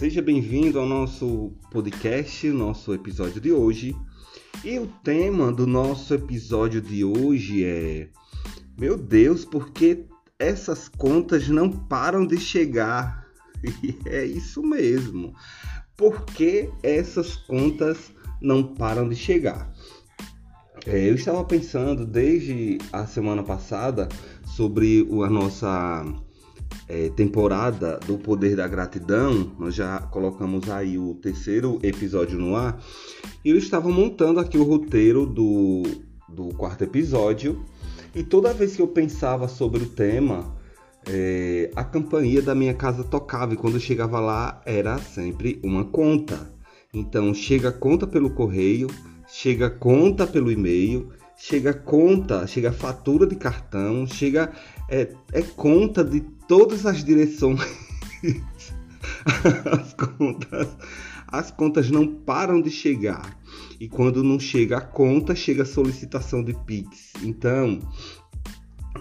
Seja bem-vindo ao nosso podcast, nosso episódio de hoje. E o tema do nosso episódio de hoje é: Meu Deus, por que essas contas não param de chegar? E é isso mesmo. Por que essas contas não param de chegar? É, eu estava pensando desde a semana passada sobre a nossa é, temporada do Poder da Gratidão, nós já colocamos aí o terceiro episódio no ar, eu estava montando aqui o roteiro do, do quarto episódio, e toda vez que eu pensava sobre o tema, é, a campainha da minha casa tocava, e quando eu chegava lá era sempre uma conta. Então chega conta pelo correio, chega conta pelo e-mail, chega conta, chega fatura de cartão, chega é, é conta de todas as direções. as contas, as contas não param de chegar. E quando não chega a conta, chega a solicitação de Pix. Então,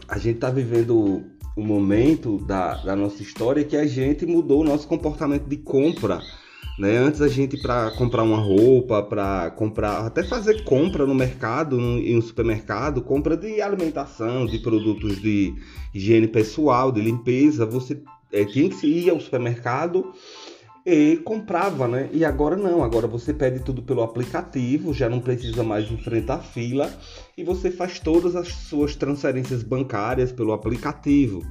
a gente está vivendo um momento da, da nossa história que a gente mudou o nosso comportamento de compra né? Antes a gente para comprar uma roupa, para comprar, até fazer compra no mercado, em um supermercado, compra de alimentação, de produtos de higiene pessoal, de limpeza, você é, tinha que ir ao supermercado e comprava, né? E agora não, agora você pede tudo pelo aplicativo, já não precisa mais enfrentar fila e você faz todas as suas transferências bancárias pelo aplicativo.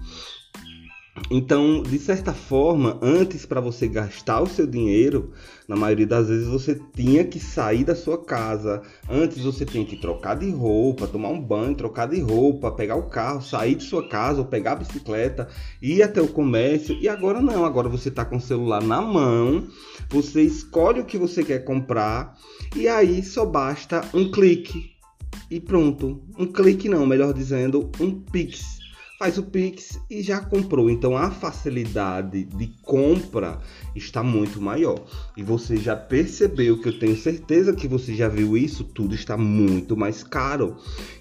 Então, de certa forma, antes para você gastar o seu dinheiro, na maioria das vezes você tinha que sair da sua casa. Antes você tinha que trocar de roupa, tomar um banho, trocar de roupa, pegar o carro, sair de sua casa ou pegar a bicicleta, ir até o comércio. E agora não, agora você está com o celular na mão, você escolhe o que você quer comprar e aí só basta um clique. E pronto, um clique não, melhor dizendo, um pix faz o Pix e já comprou. Então a facilidade de compra está muito maior. E você já percebeu que eu tenho certeza que você já viu isso, tudo está muito mais caro.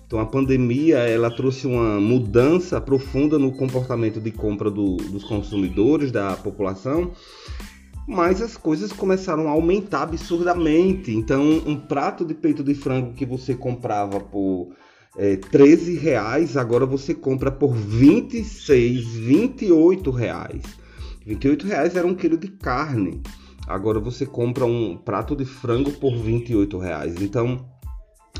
Então a pandemia ela trouxe uma mudança profunda no comportamento de compra do, dos consumidores, da população. Mas as coisas começaram a aumentar absurdamente. Então, um prato de peito de frango que você comprava por é, 13 reais, agora você compra por 26, 28 reais. 28 reais era um quilo de carne. Agora você compra um prato de frango por 28 reais. Então,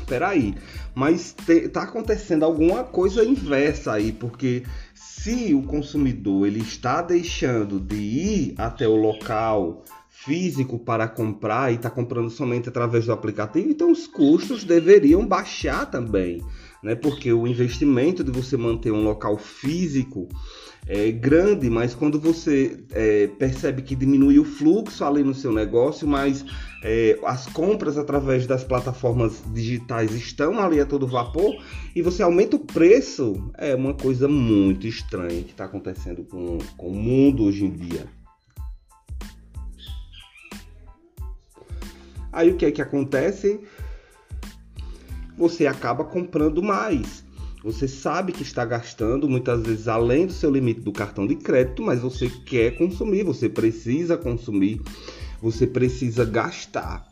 peraí. Mas te, tá acontecendo alguma coisa inversa aí, porque se o consumidor ele está deixando de ir até o local físico para comprar e está comprando somente através do aplicativo, então os custos deveriam baixar também né? Porque o investimento de você manter um local físico é grande, mas quando você é, percebe que diminui o fluxo ali no seu negócio, mas é, as compras através das plataformas digitais estão ali a todo vapor e você aumenta o preço, é uma coisa muito estranha que está acontecendo com, com o mundo hoje em dia. Aí o que é que acontece? Você acaba comprando mais. Você sabe que está gastando muitas vezes além do seu limite do cartão de crédito, mas você quer consumir, você precisa consumir, você precisa gastar.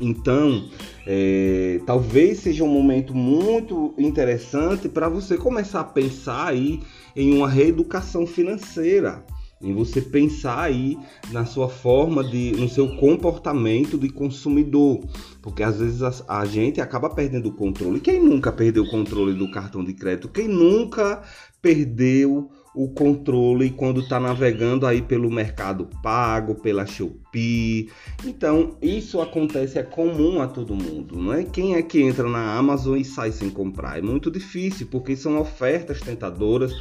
Então, é, talvez seja um momento muito interessante para você começar a pensar aí em uma reeducação financeira em você pensar aí na sua forma de, no seu comportamento de consumidor, porque às vezes a, a, gente acaba perdendo o controle. Quem nunca perdeu o controle do cartão de crédito? Quem nunca perdeu o controle quando está navegando aí pelo Mercado Pago, pela Shopee. Então, isso acontece, é comum a todo mundo, não é? Quem é que entra na Amazon e sai sem comprar? É muito difícil, porque são ofertas tentadoras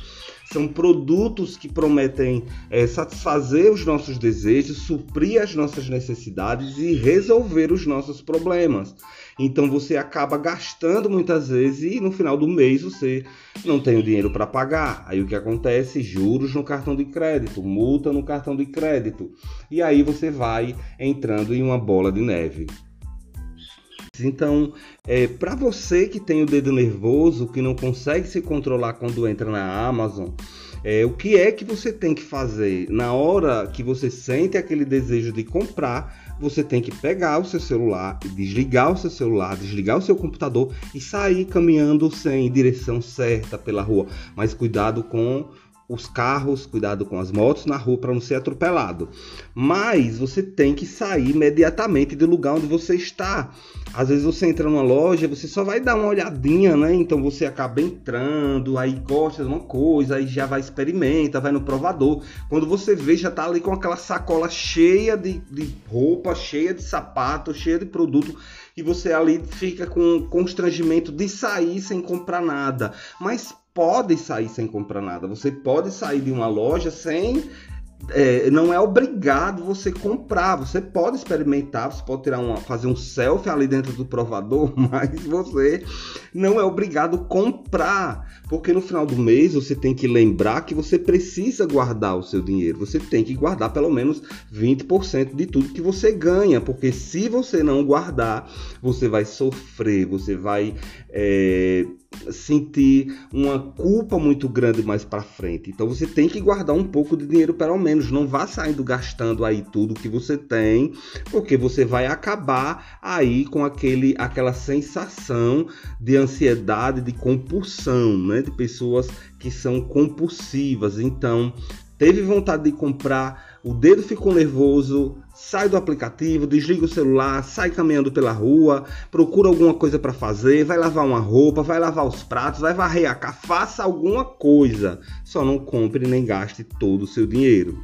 são produtos que prometem é, satisfazer os nossos desejos, suprir as nossas necessidades e resolver os nossos problemas. Então você acaba gastando muitas vezes e no final do mês você não tem o dinheiro para pagar. Aí o que acontece? Juros no cartão de crédito, multa no cartão de crédito. E aí você vai entrando em uma bola de neve. Então, é, para você que tem o dedo nervoso, que não consegue se controlar quando entra na Amazon, É, o que é que você tem que fazer na hora que você sente aquele desejo de comprar? Você tem que pegar o seu celular, desligar o seu celular, desligar o seu computador e sair caminhando sem direção certa pela rua. Mas cuidado com os carros, cuidado com as motos na rua para não ser atropelado. Mas você tem que sair imediatamente do lugar onde você está. Às vezes você entra numa loja, você só vai dar uma olhadinha, né? Então você acaba entrando, aí gosta de uma coisa, aí já vai experimenta, vai no provador. Quando você vê, já tá ali com aquela sacola cheia de, de roupa, cheia de sapato, cheia de produto e você ali fica com constrangimento de sair sem comprar nada. Mas pode sair sem comprar nada. Você pode sair de uma loja sem é, não é obrigado você comprar. Você pode experimentar, você pode tirar uma, fazer um selfie ali dentro do provador, mas você não é obrigado comprar, porque no final do mês você tem que lembrar que você precisa guardar o seu dinheiro. Você tem que guardar pelo menos 20% de tudo que você ganha, porque se você não guardar, você vai sofrer, você vai é, sentir uma culpa muito grande mais para frente. Então você tem que guardar um pouco de dinheiro pelo menos, não vá saindo gastando aí tudo que você tem, porque você vai acabar aí com aquele aquela sensação de ansiedade, de compulsão, né, de pessoas que são compulsivas. Então, teve vontade de comprar, o dedo ficou nervoso, sai do aplicativo, desliga o celular, sai caminhando pela rua, procura alguma coisa para fazer, vai lavar uma roupa, vai lavar os pratos, vai varrer a casa, faça alguma coisa. Só não compre nem gaste todo o seu dinheiro.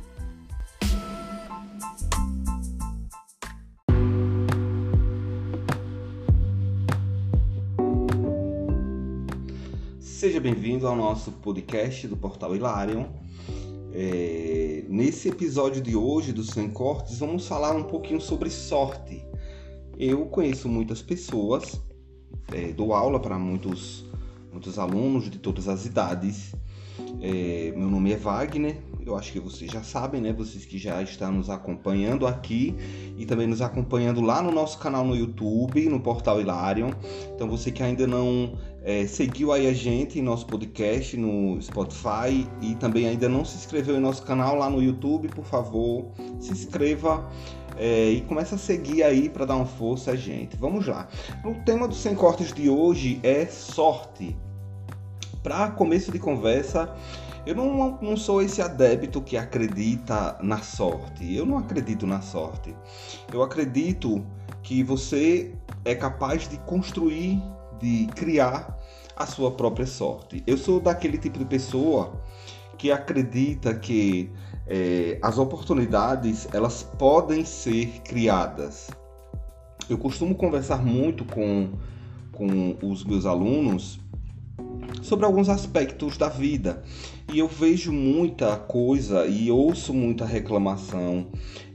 Seja bem-vindo ao nosso podcast do Portal Hilarion. É, nesse episódio de hoje do Sem Cortes, vamos falar um pouquinho sobre sorte. Eu conheço muitas pessoas, é, dou aula para muitos, muitos alunos de todas as idades. É, meu nome é Wagner, eu acho que vocês já sabem, né? Vocês que já estão nos acompanhando aqui e também nos acompanhando lá no nosso canal no YouTube, no Portal Hilarion. Então você que ainda não é, seguiu aí a gente em nosso podcast no Spotify e também ainda não se inscreveu em nosso canal lá no YouTube, por favor, se inscreva. É, e começa a seguir aí para dar uma força a gente. Vamos lá. O tema do Sem Cortes de hoje é sorte. Para começo de conversa, eu não, não sou esse adepto que acredita na sorte. Eu não acredito na sorte. Eu acredito que você é capaz de construir, de criar a sua própria sorte. Eu sou daquele tipo de pessoa que acredita que é, as oportunidades elas podem ser criadas. Eu costumo conversar muito com, com os meus alunos sobre alguns aspectos da vida. E eu vejo muita coisa e ouço muita reclamação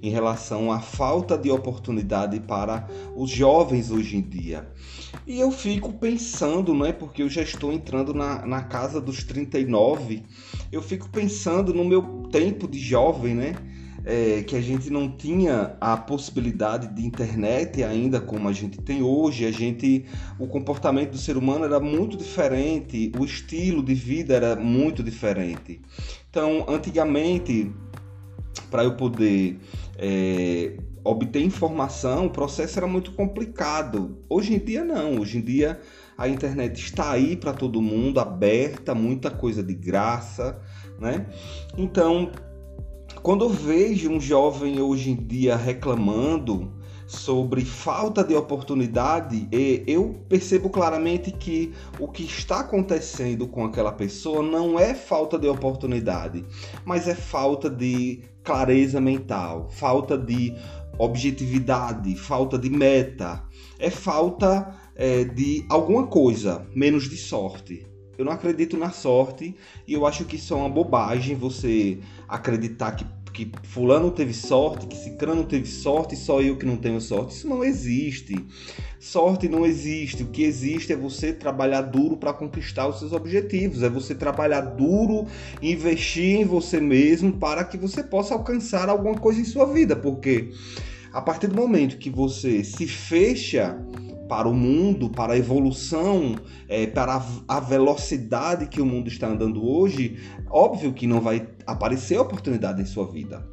em relação à falta de oportunidade para os jovens hoje em dia. E eu fico pensando, não é? Porque eu já estou entrando na, na casa dos 39, eu fico pensando no meu tempo de jovem, né? É, que a gente não tinha a possibilidade de internet ainda como a gente tem hoje. A gente, o comportamento do ser humano era muito diferente, o estilo de vida era muito diferente. Então, antigamente, para eu poder é, obter informação, o processo era muito complicado. Hoje em dia não. Hoje em dia a internet está aí para todo mundo, aberta, muita coisa de graça, né? Então quando eu vejo um jovem hoje em dia reclamando sobre falta de oportunidade, eu percebo claramente que o que está acontecendo com aquela pessoa não é falta de oportunidade, mas é falta de clareza mental, falta de objetividade, falta de meta, é falta é, de alguma coisa, menos de sorte. Eu não acredito na sorte e eu acho que isso é uma bobagem você acreditar que, que fulano teve sorte, que cicrano teve sorte e só eu que não tenho sorte. Isso não existe. Sorte não existe. O que existe é você trabalhar duro para conquistar os seus objetivos. É você trabalhar duro, investir em você mesmo para que você possa alcançar alguma coisa em sua vida. Porque a partir do momento que você se fecha para o mundo, para a evolução, é, para a, a, velocidade que o mundo está andando hoje, óbvio que não vai aparecer oportunidade em sua vida.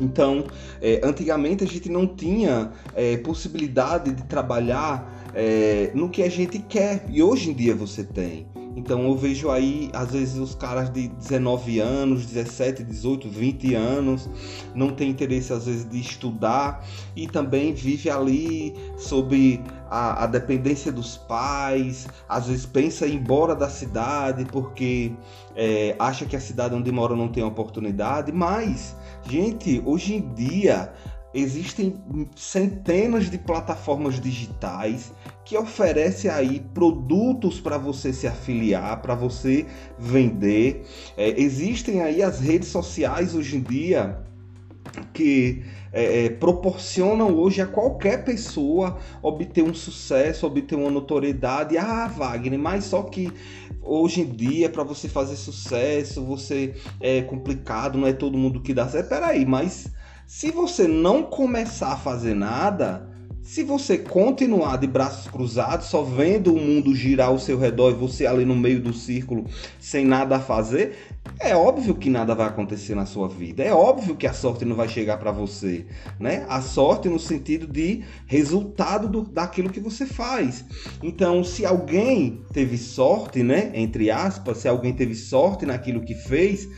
Então, é, antigamente a gente não tinha é, possibilidade de trabalhar é, no que a gente quer e hoje em dia você tem. Então eu vejo aí, às vezes, os caras de 19 anos, 17, 18, 20 anos, não tem interesse, às vezes, de estudar e também vive ali sob a, a dependência dos pais, às vezes pensa em ir embora da cidade porque é, acha que a cidade onde mora não tem oportunidade, mas, gente, hoje em dia existem centenas de plataformas digitais que oferecem aí produtos para você se afiliar, para você vender. É, existem aí as redes sociais hoje em dia que é, é, proporcionam hoje a qualquer pessoa obter um sucesso, obter uma notoriedade. Ah, Wagner, mas só que hoje em dia para você fazer sucesso, você é complicado, não é todo mundo que dá certo. Peraí, mas se você não começar a fazer nada, se você continuar de braços cruzados, só vendo o mundo girar ao seu redor e você ali no meio do círculo sem nada a fazer, é óbvio que nada vai acontecer na sua vida. É óbvio que a sorte não vai chegar para você, né? A sorte no sentido de resultado do, daquilo que você faz. Então, se alguém teve sorte, né, entre aspas, se alguém teve sorte naquilo que fez,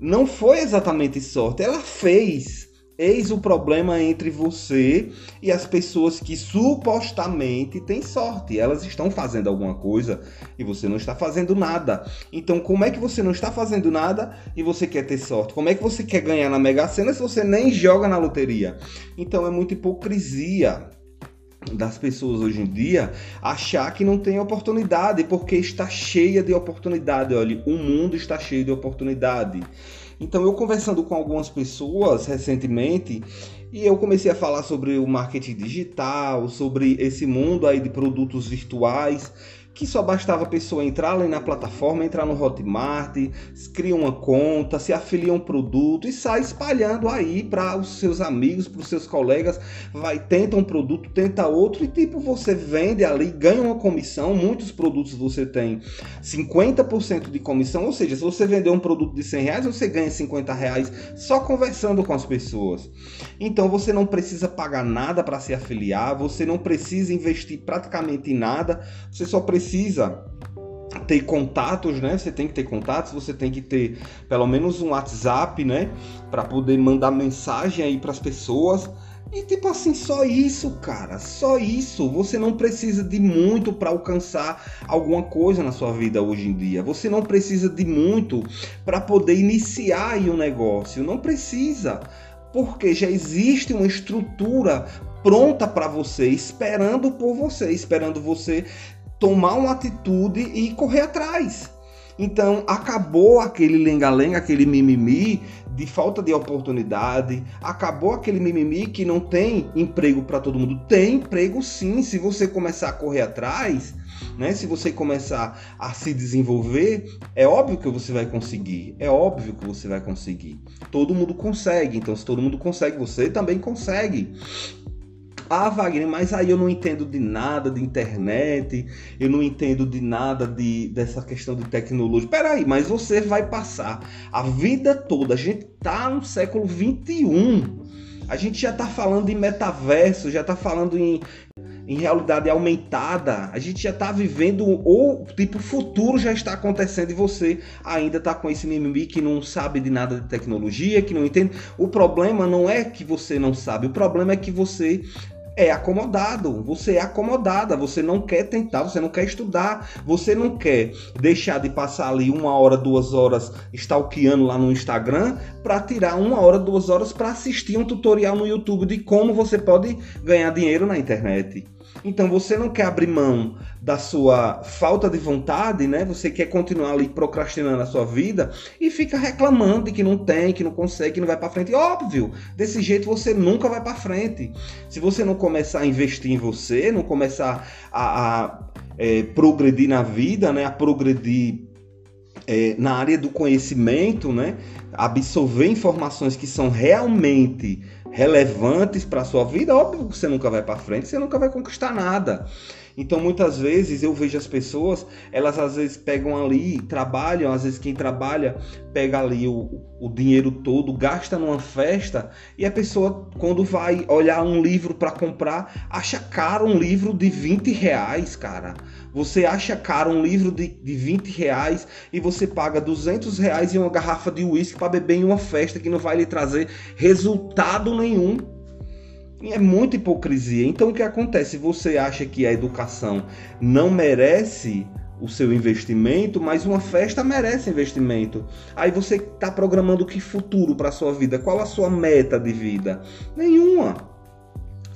não foi exatamente sorte, ela fez Eis o problema entre você e as pessoas que supostamente têm sorte. Elas estão fazendo alguma coisa e você não está fazendo nada. Então, como é que você não está fazendo nada e você quer ter sorte? Como é que você quer ganhar na Mega Sena se você nem joga na loteria? Então, é muita hipocrisia das pessoas hoje em dia achar que não tem oportunidade, porque está cheia de oportunidade. Olha, o mundo está cheio de oportunidade. Então, eu conversando com algumas pessoas recentemente, e eu comecei a falar sobre o marketing digital, sobre esse mundo aí de produtos virtuais, que só bastava a pessoa entrar ali na plataforma, entrar no Hotmart, cria uma conta, se afilia um produto e sai espalhando aí para os seus amigos, para os seus colegas, vai tenta um produto, tenta outro e tipo você vende ali, ganha uma comissão, muitos produtos você tem 50% de comissão, ou seja, se você vender um produto de 100 reais, você ganha 50 reais só conversando com as pessoas. Então você não precisa pagar nada para se afiliar, você não precisa investir praticamente em nada, você só precisa precisa ter contatos, né? Você tem que ter contatos, você tem que ter pelo menos um WhatsApp, né? Para poder mandar mensagem aí para as pessoas. E tipo assim, só isso, cara, só isso. Você não precisa de muito para alcançar alguma coisa na sua vida hoje em dia. Você não precisa de muito para poder iniciar aí um negócio. Não precisa. Porque já existe uma estrutura pronta para você, esperando por você, esperando você tomar uma atitude e correr atrás. Então acabou aquele lenga-lenga, aquele mimimi de falta de oportunidade, acabou aquele mimimi que não tem emprego para todo mundo. Tem emprego sim, se você começar a correr atrás, né? Se você começar a se desenvolver, é óbvio que você vai conseguir. É óbvio que você vai conseguir. Todo mundo consegue. Então, se todo mundo consegue, você também consegue. Ah, Wagner, mas aí eu não entendo de nada de internet, eu não entendo de nada de, dessa questão de tecnologia. Peraí, mas você vai passar a vida toda. A gente tá no século 21. A gente já tá falando em metaverso, já tá falando em, em realidade aumentada. A gente já tá vivendo, ou tipo, o futuro já está acontecendo e você ainda tá com esse mimimi que não sabe de nada de tecnologia, que não entende. O problema não é que você não sabe, o problema é que você é acomodado, você é acomodada, você não quer tentar, você não quer estudar, você não quer deixar de passar ali uma hora, duas horas stalkeando lá no Instagram para tirar uma hora, duas horas para assistir um tutorial no YouTube de como você pode ganhar dinheiro na internet. Então você não quer abrir mão da sua falta de vontade, né? Você quer continuar ali procrastinando a sua vida e fica reclamando de que não tem, que não consegue, que não vai para frente. Óbvio, desse jeito você nunca vai para frente. Se você não começar a investir em você, não começar a, a é, progredir na vida, né? A progredir é, na área do conhecimento, né? absorver informações que são realmente relevantes para sua vida, óbvio que você nunca vai para frente, você nunca vai conquistar nada. Então, muitas vezes eu vejo as pessoas, elas às vezes pegam ali, trabalham, às vezes quem trabalha pega ali o, o dinheiro todo, gasta numa festa e a pessoa, quando vai olhar um livro para comprar, acha caro um livro de 20 reais, cara. Você acha caro um livro de, de 20 reais e você paga 200 reais em uma garrafa de uísque para beber em uma festa que não vai lhe trazer resultado nenhum. É muita hipocrisia. Então o que acontece? Você acha que a educação não merece o seu investimento, mas uma festa merece investimento. Aí você está programando que futuro para sua vida? Qual a sua meta de vida? Nenhuma.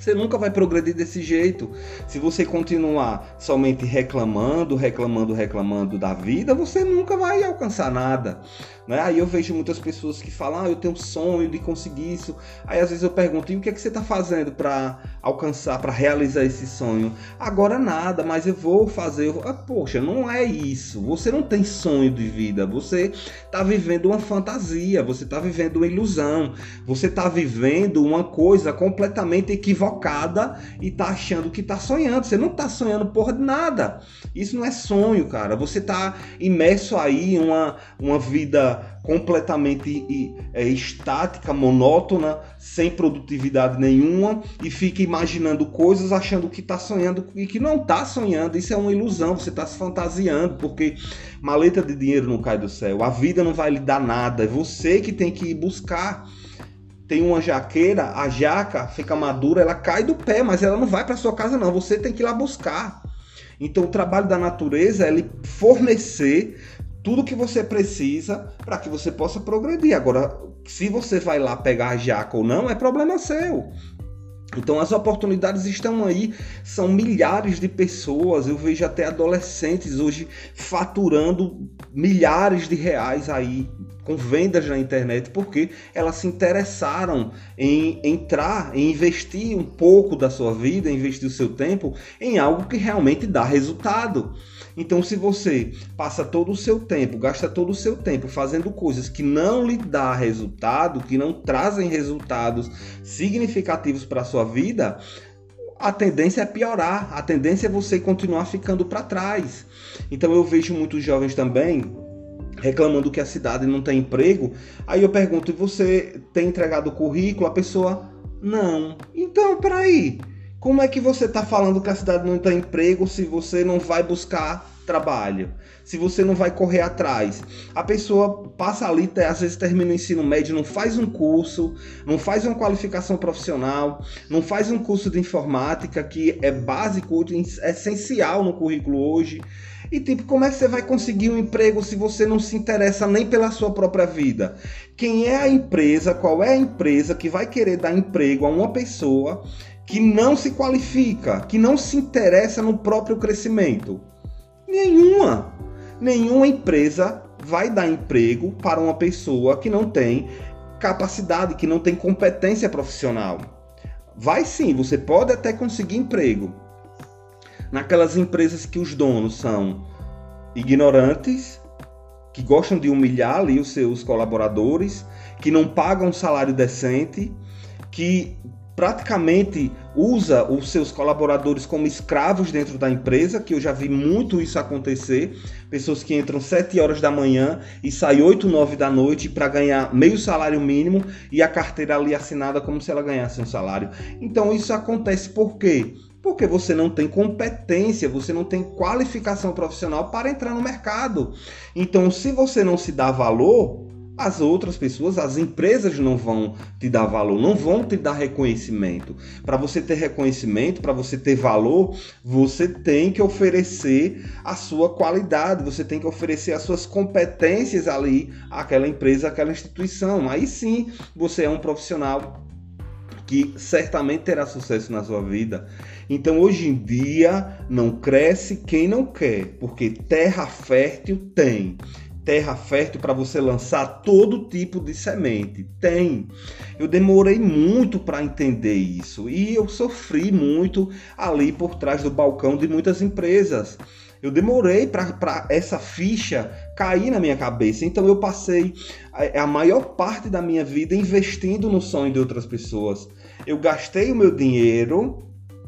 Você nunca vai progredir desse jeito. Se você continuar somente reclamando, reclamando, reclamando da vida, você nunca vai alcançar nada. Né? Aí eu vejo muitas pessoas que falam, ah, eu tenho um sonho de conseguir isso. Aí às vezes eu pergunto, e o que é que você está fazendo para alcançar, para realizar esse sonho? Agora nada, mas eu vou fazer. Eu... Ah, poxa, não é isso. Você não tem sonho de vida. Você está vivendo uma fantasia, você está vivendo uma ilusão, você está vivendo uma coisa completamente equivocada e está achando que está sonhando. Você não está sonhando porra de nada. Isso não é sonho, cara. Você está imerso aí em uma, uma vida completamente é, estática, monótona, sem produtividade nenhuma e fica imaginando coisas achando que está sonhando e que não está sonhando. Isso é uma ilusão, você está se fantasiando, porque maleta de dinheiro não cai do céu, a vida não vai lhe dar nada, é você que tem que ir buscar tem uma jaqueira, a jaca fica madura, ela cai do pé, mas ela não vai para sua casa não, você tem que ir lá buscar. Então o trabalho da natureza é ele fornecer tudo que você precisa para que você possa progredir. Agora, se você vai lá pegar a jaca ou não, é problema seu. Então as oportunidades estão aí, são milhares de pessoas, eu vejo até adolescentes hoje faturando milhares de reais aí com vendas na internet, porque elas se interessaram em entrar, em investir um pouco da sua vida, investir o seu tempo em algo que realmente dá resultado. Então, se você passa todo o seu tempo, gasta todo o seu tempo fazendo coisas que não lhe dá resultado, que não trazem resultados significativos para a sua vida, a tendência é piorar, a tendência é você continuar ficando para trás. Então eu vejo muitos jovens também reclamando que a cidade não tem emprego. Aí eu pergunto: e você tem entregado o currículo? A pessoa, não. Então, peraí. Como é que você está falando que a cidade não tem emprego se você não vai buscar trabalho? Se você não vai correr atrás? A pessoa passa ali, às vezes termina o ensino médio, não faz um curso, não faz uma qualificação profissional, não faz um curso de informática que é básico, é essencial no currículo hoje. E tipo, como é que você vai conseguir um emprego se você não se interessa nem pela sua própria vida? Quem é a empresa, qual é a empresa que vai querer dar emprego a uma pessoa que não se qualifica, que não se interessa no próprio crescimento? Nenhuma. Nenhuma empresa vai dar emprego para uma pessoa que não tem capacidade, que não tem competência profissional. Vai sim, você pode até conseguir emprego. Naquelas empresas que os donos são ignorantes, que gostam de humilhar ali os seus colaboradores, que não pagam um salário decente, que praticamente usa os seus colaboradores como escravos dentro da empresa, que eu já vi muito isso acontecer. Pessoas que entram 7 horas da manhã e saem 8, 9 da noite para ganhar meio salário mínimo e a carteira ali assinada como se ela ganhasse um salário. Então isso acontece por quê? Porque você não tem competência, você não tem qualificação profissional para entrar no mercado. Então, se você não se dá valor, as outras pessoas, as empresas não vão te dar valor, não vão te dar reconhecimento. Para você ter reconhecimento, para você ter valor, você tem que oferecer a sua qualidade, você tem que oferecer as suas competências ali àquela empresa, àquela instituição. Aí sim você é um profissional que certamente terá sucesso na sua vida. Então hoje em dia não cresce quem não quer, porque terra fértil tem terra fértil para você lançar todo tipo de semente. Tem. Eu demorei muito para entender isso e eu sofri muito ali por trás do balcão de muitas empresas. Eu demorei para essa ficha cair na minha cabeça. Então eu passei a, a maior parte da minha vida investindo no sonho de outras pessoas. Eu gastei o meu dinheiro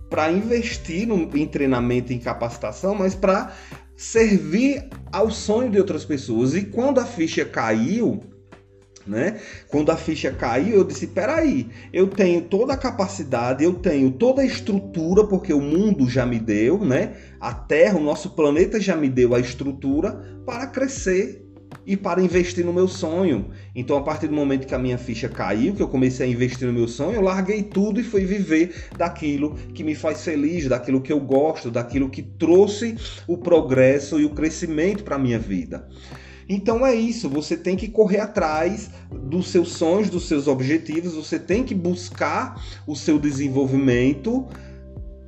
para investir no, em treinamento e capacitação, mas para servir ao sonho de outras pessoas. E quando a ficha caiu, né? Quando a ficha caiu, eu disse: peraí, eu tenho toda a capacidade, eu tenho toda a estrutura, porque o mundo já me deu, né? A Terra, o nosso planeta já me deu a estrutura para crescer e para investir no meu sonho. Então, a partir do momento que a minha ficha caiu, que eu comecei a investir no meu sonho, eu larguei tudo e fui viver daquilo que me faz feliz, daquilo que eu gosto, daquilo que trouxe o progresso e o crescimento para a minha vida. Então é isso, você tem que correr atrás dos seus sonhos, dos seus objetivos, você tem que buscar o seu desenvolvimento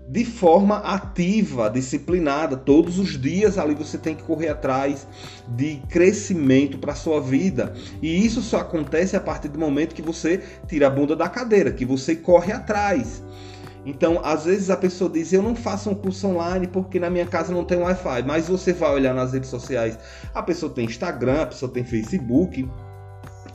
de forma ativa, disciplinada. Todos os dias ali você tem que correr atrás de crescimento para sua vida. E isso só acontece a partir do momento que você tira a bunda da cadeira, que você corre atrás. Então, às vezes a pessoa diz: Eu não faço um curso online porque na minha casa não tem Wi-Fi. Mas você vai olhar nas redes sociais: a pessoa tem Instagram, a pessoa tem Facebook,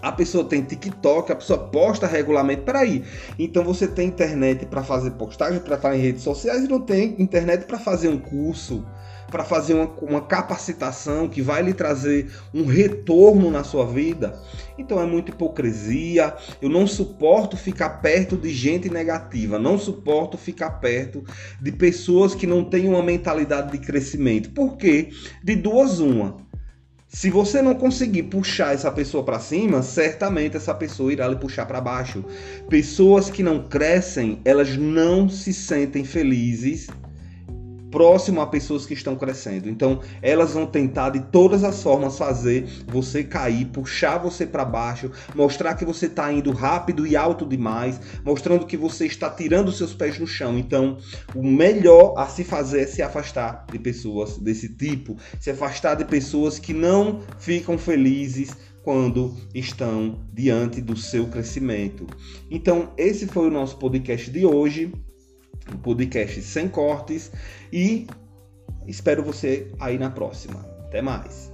a pessoa tem TikTok, a pessoa posta regularmente. Peraí, então você tem internet para fazer postagem, para estar em redes sociais e não tem internet para fazer um curso para fazer uma, uma, capacitação que vai lhe trazer um retorno na sua vida. Então é muita hipocrisia. Eu não suporto ficar perto de gente negativa, não suporto ficar perto de pessoas que não têm uma mentalidade de crescimento. Por quê? De duas uma. Se você não conseguir puxar essa pessoa para cima, certamente essa pessoa irá lhe puxar para baixo. Pessoas que não crescem, elas não se sentem felizes próximo a pessoas que estão crescendo. Então, elas vão tentar de todas as formas fazer você cair, puxar você para baixo, mostrar que você está indo rápido e alto demais, mostrando que você está tirando seus pés no chão. Então, o melhor a se fazer é se afastar de pessoas desse tipo, se afastar de pessoas que não ficam felizes quando estão diante do seu crescimento. Então, esse foi o nosso podcast de hoje um podcast sem cortes e espero você aí na próxima. Até mais.